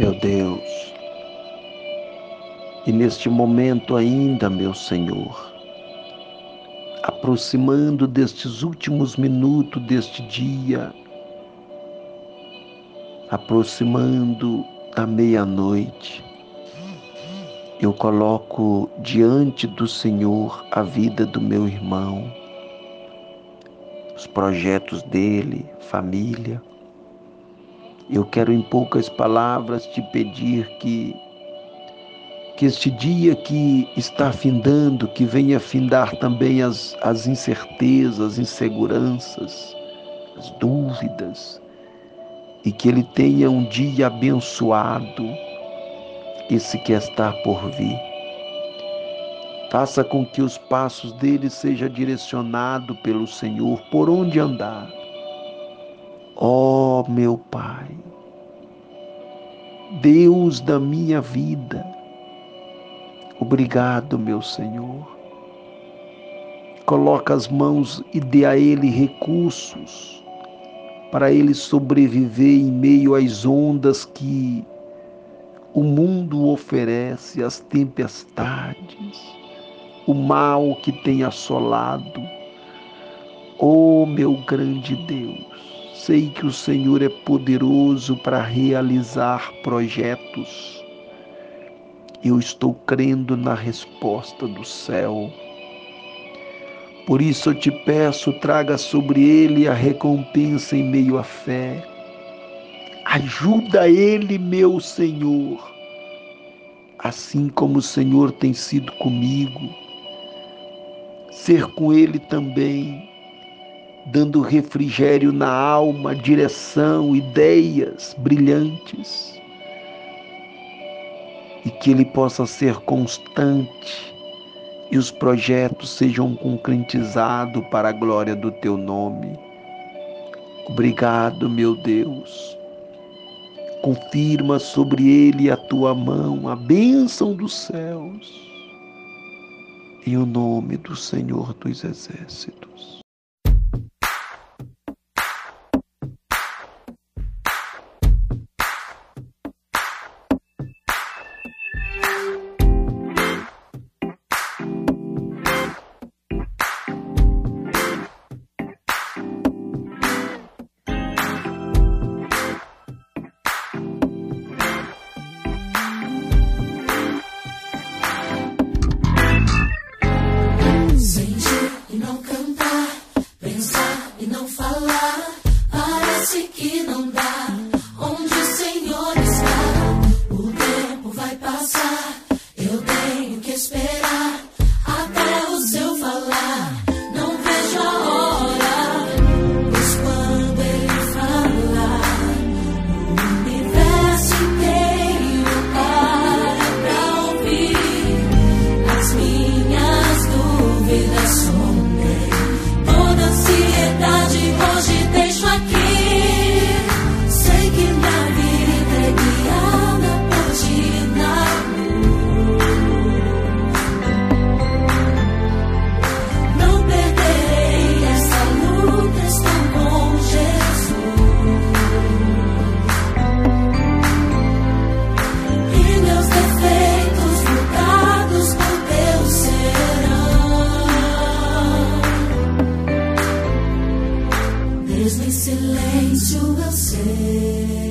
meu Deus. E neste momento ainda, meu Senhor, aproximando destes últimos minutos deste dia, aproximando da meia-noite, eu coloco diante do Senhor a vida do meu irmão, os projetos dele, família. Eu quero em poucas palavras te pedir que que este dia que está findando, que venha findar também as, as incertezas, as inseguranças, as dúvidas, e que ele tenha um dia abençoado, esse que está por vir. Faça com que os passos dele sejam direcionados pelo Senhor, por onde andar. Ó oh, meu Pai, Deus da minha vida, Obrigado, meu Senhor. Coloca as mãos e dê a ele recursos para ele sobreviver em meio às ondas que o mundo oferece, as tempestades, o mal que tem assolado. Oh, meu grande Deus, sei que o Senhor é poderoso para realizar projetos eu estou crendo na resposta do céu. Por isso eu te peço, traga sobre ele a recompensa em meio à fé. Ajuda ele, meu Senhor, assim como o Senhor tem sido comigo. Ser com ele também, dando refrigério na alma, direção, ideias brilhantes e que ele possa ser constante e os projetos sejam concretizados para a glória do teu nome. Obrigado, meu Deus. Confirma sobre ele a tua mão, a bênção dos céus. Em o nome do Senhor dos Exércitos. Não falar, parece